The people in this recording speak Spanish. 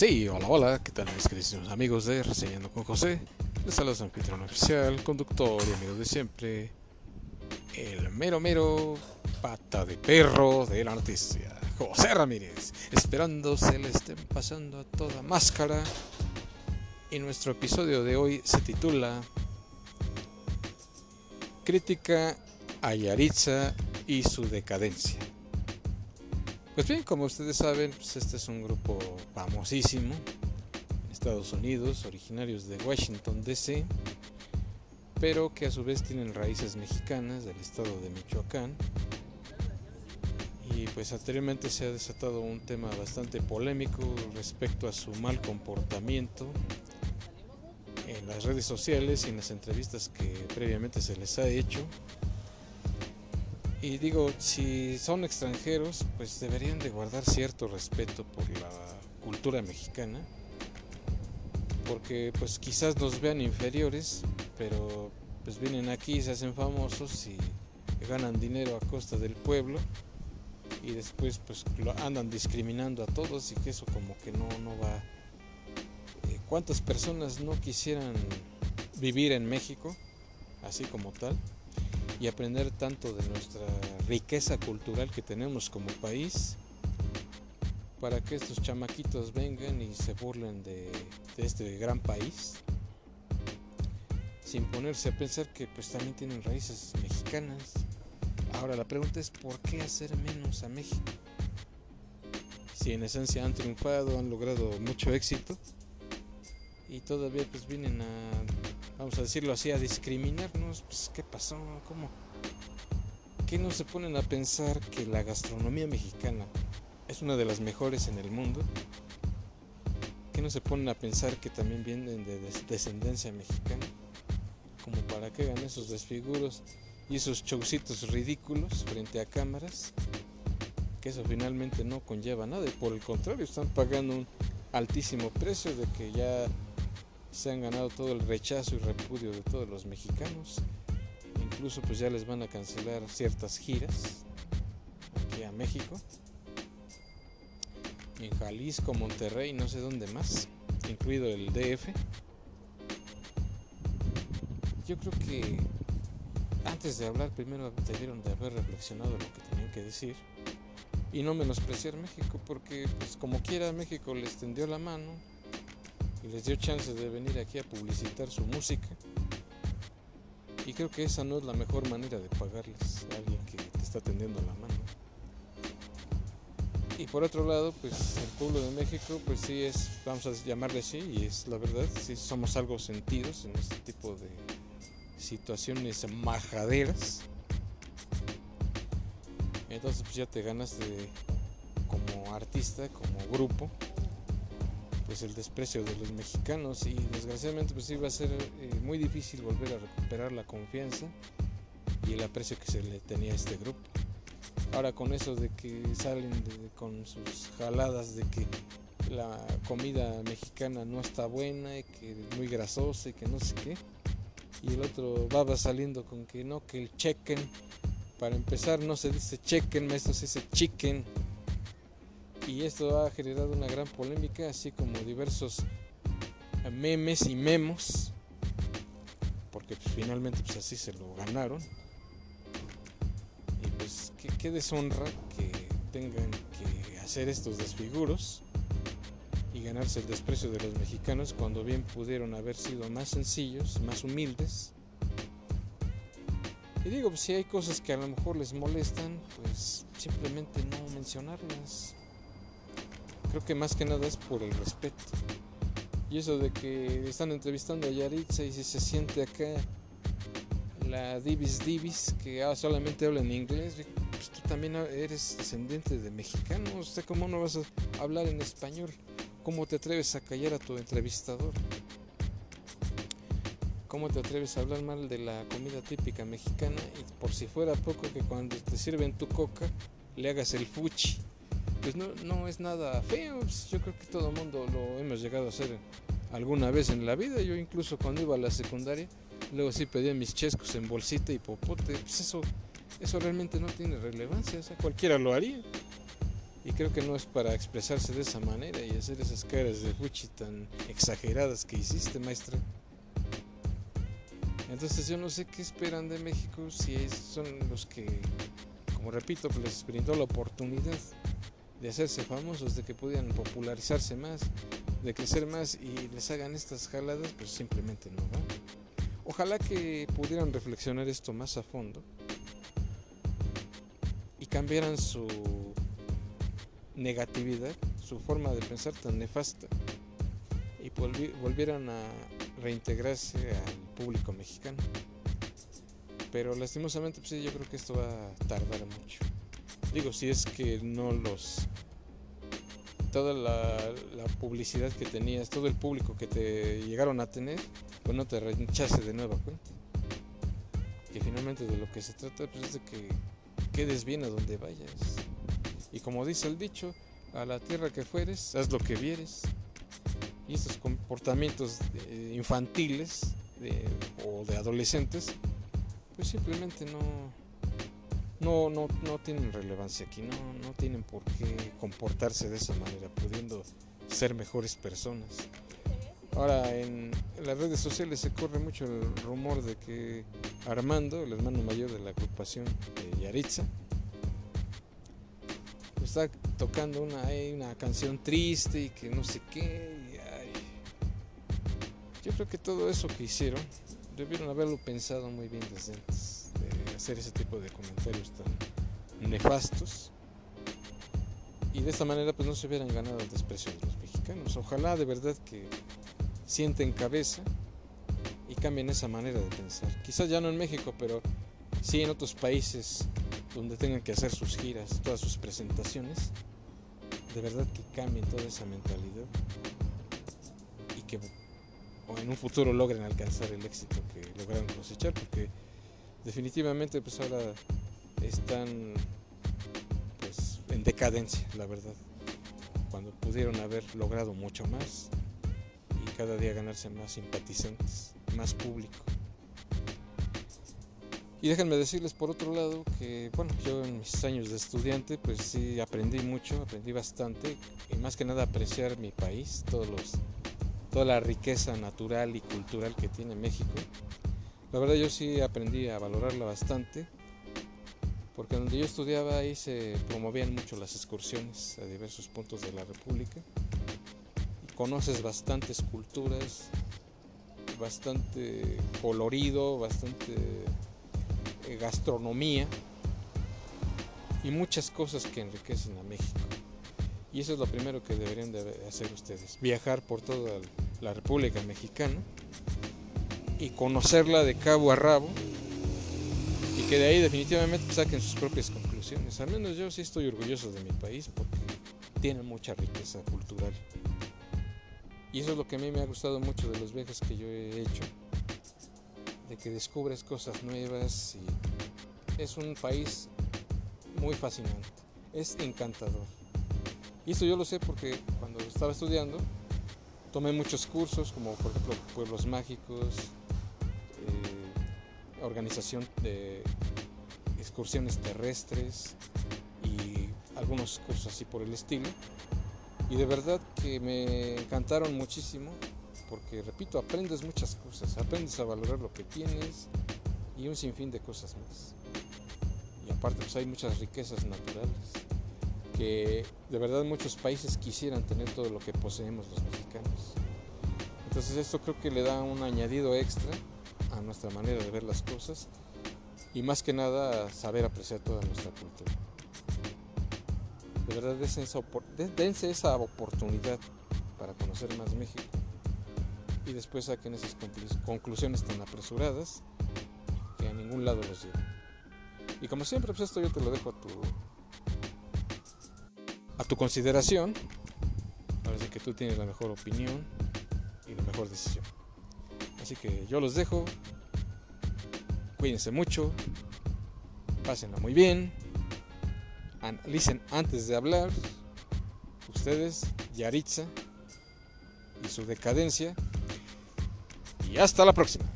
Sí, hola, hola, ¿qué tal mis queridos amigos de Reseñando con José? Les saluda su anfitrión oficial, conductor y amigo de siempre, el mero mero pata de perro de la noticia, José Ramírez, esperando se le estén pasando a toda máscara. Y nuestro episodio de hoy se titula Crítica a Yaritza y su decadencia. Pues bien, como ustedes saben, pues este es un grupo famosísimo Estados Unidos, originarios de Washington, D.C., pero que a su vez tienen raíces mexicanas del estado de Michoacán. Y pues anteriormente se ha desatado un tema bastante polémico respecto a su mal comportamiento en las redes sociales y en las entrevistas que previamente se les ha hecho y digo, si son extranjeros, pues deberían de guardar cierto respeto por la cultura mexicana, porque pues quizás nos vean inferiores, pero pues vienen aquí, se hacen famosos y ganan dinero a costa del pueblo y después pues andan discriminando a todos y que eso como que no, no va. Eh, ¿Cuántas personas no quisieran vivir en México, así como tal? Y aprender tanto de nuestra riqueza cultural que tenemos como país para que estos chamaquitos vengan y se burlen de, este gran país sin ponerse a pensar que pues también tienen raíces mexicanas. Ahora la pregunta es ¿por qué hacer menos a México? Si en esencia han triunfado, han logrado mucho éxito y todavía pues vienen a vamos a decirlo así, a discriminarnos, pues ¿qué pasó? ¿Cómo? ¿Qué no se ponen a pensar que la gastronomía mexicana es una de las mejores en el mundo? ¿Qué no se ponen a pensar que también vienen de descendencia mexicana? Como para que hagan esos desfiguros y esos showcitos ridículos frente a cámaras, que eso finalmente no conlleva nada y por el contrario están pagando un altísimo precio de que ya se han ganado todo el rechazo y repudio de todos los mexicanos. Incluso pues ya les van a cancelar ciertas giras aquí a México. En Jalisco, Monterrey, no sé dónde más, incluido el DF. Yo creo que antes de hablar primero debieron de haber reflexionado lo que tenían que decir y no menospreciar México porque pues como quiera México les tendió la mano y les dio chance de venir aquí a publicitar su música. Y creo que esa no es la mejor manera de pagarles a alguien que te está tendiendo la mano. Y por otro lado, pues el pueblo de México, pues sí es, vamos a llamarle así, y es la verdad, sí somos algo sentidos en este tipo de situaciones majaderas. Entonces pues ya te ganaste como artista, como grupo, pues el desprecio de los mexicanos y desgraciadamente pues iba a ser eh, muy difícil volver a recuperar la confianza y el aprecio que se le tenía a este grupo. Ahora con eso de que salen con sus jaladas de que la comida mexicana no está buena y que es muy grasosa y que no sé qué. Y el otro va saliendo con que no, que el chicken, para empezar no se dice chicken, maestro se dice chicken y esto ha generado una gran polémica, así como diversos memes y memos, porque pues, finalmente pues así se lo ganaron. Y pues qué, deshonra que tengan que hacer estos desfiguros y ganarse el desprecio de los mexicanos cuando bien pudieron haber sido más sencillos, más humildes. Y digo, pues, si hay cosas que a lo mejor les molestan, pues simplemente no mencionarlas creo que más que nada es por el respeto. Y eso de que están entrevistando a Yaritza y si se siente acá la Divis Divis que ah, solamente habla en inglés, pues tú también eres descendiente de mexicanos, ¿usted cómo no vas a hablar en español? ¿Cómo te atreves a callar a tu entrevistador? ¿Cómo te atreves a hablar mal de la comida típica mexicana y por si fuera poco que cuando te sirven tu coca le hagas el fuchi? Pues no, no es nada feo. Pues, yo creo que todo el mundo lo hemos llegado a hacer alguna vez en la vida. Yo incluso cuando iba a la secundaria, luego sí pedía mis chescos en bolsita y popote. Pues eso, eso realmente no tiene relevancia. O sea, cualquiera lo haría. Y creo que no es para expresarse de esa manera y hacer esas caras de fuchi tan exageradas que hiciste, maestra. Entonces yo no sé qué esperan de México si son los que, como repito, les brindó la oportunidad de hacerse famosos, de que pudieran popularizarse más, de crecer más y les hagan estas jaladas, pues simplemente no va. Ojalá que pudieran reflexionar esto más a fondo y cambiaran su negatividad, su forma de pensar tan nefasta y volvieran a reintegrarse al público mexicano. Pero lastimosamente, pues yo creo que esto va a tardar mucho. Digo, si es que no los... Toda la, publicidad que tenías, todo el público que te llegaron a tener, pues no te rechace de nueva cuenta. Que finalmente de lo que se trata pues, es de que quedes bien a donde vayas. Y como dice el dicho, a la tierra que fueres, haz lo que vieres. Y estos comportamientos eh, infantiles o de adolescentes, pues simplemente no, no, no, no tienen relevancia aquí, no, no tienen por qué comportarse de esa manera, pudiendo ser mejores personas. Ahora, en, las redes sociales se corre mucho el rumor de que Armando, el hermano mayor de la agrupación de Yaritza, está tocando una, una canción triste y que no sé qué. Yo creo que todo eso que hicieron debieron haberlo pensado muy bien desde antes hacer ese tipo de comentarios tan nefastos y de esta manera pues no se hubieran ganado el desprecio de los mexicanos. Ojalá de verdad que sienten cabeza y cambien esa manera de pensar. Quizás ya no en México, pero sí en otros países donde tengan que hacer sus giras, todas sus presentaciones. De verdad que cambien toda esa mentalidad y que en un futuro logren alcanzar el éxito que lograron cosechar, porque definitivamente pues ahora están pues en decadencia, la verdad. Cuando pudieron haber logrado mucho más y cada día ganarse más simpatizantes, más público. Y déjenme decirles por otro lado que, bueno, yo en mis años de estudiante, pues sí aprendí mucho, aprendí bastante, y más que nada apreciar mi país, todos los, toda la riqueza natural y cultural que tiene México. La verdad yo sí aprendí a valorarla bastante, porque donde yo estudiaba ahí se promovían mucho las excursiones a diversos puntos de la República. conoces bastantes culturas, bastante colorido, bastante eh, gastronomía y muchas cosas que enriquecen a México. Y eso es lo primero que deberían de hacer ustedes, viajar por toda la República Mexicana y conocerla de cabo a rabo y que de ahí definitivamente saquen sus propias conclusiones. Al menos yo sí estoy orgulloso de mi país porque tiene mucha riqueza cultural. Y eso es lo que a mí me ha gustado mucho de los viajes que yo he hecho, de que descubres cosas nuevas y es un país muy fascinante, es encantador. Y eso yo lo sé porque cuando estaba estudiando tomé muchos cursos como por ejemplo pueblos mágicos, organización de excursiones terrestres y algunos cursos así por el estilo. Y de verdad que me encantaron muchísimo porque, repito, aprendes muchas cosas, aprendes a valorar lo que tienes y un sinfín de cosas más. Y aparte pues hay muchas riquezas naturales que de verdad muchos países quisieran tener todo lo que poseemos los mexicanos. Entonces esto creo que le da un añadido extra a nuestra manera de ver las cosas y más que nada saber apreciar toda nuestra cultura. De verdad, dense esa, dense esa oportunidad para conocer más México y después saquen esas conclusiones tan apresuradas que a ningún lado los llevan. Y como siempre, pues esto yo te lo dejo a tu, a tu consideración. Parece que tú tienes la mejor opinión y la mejor decisión. Así que yo los dejo. Cuídense mucho. Pásenla muy bien. Analicen antes de hablar. Ustedes, Yaritza y su decadencia. Y hasta la próxima.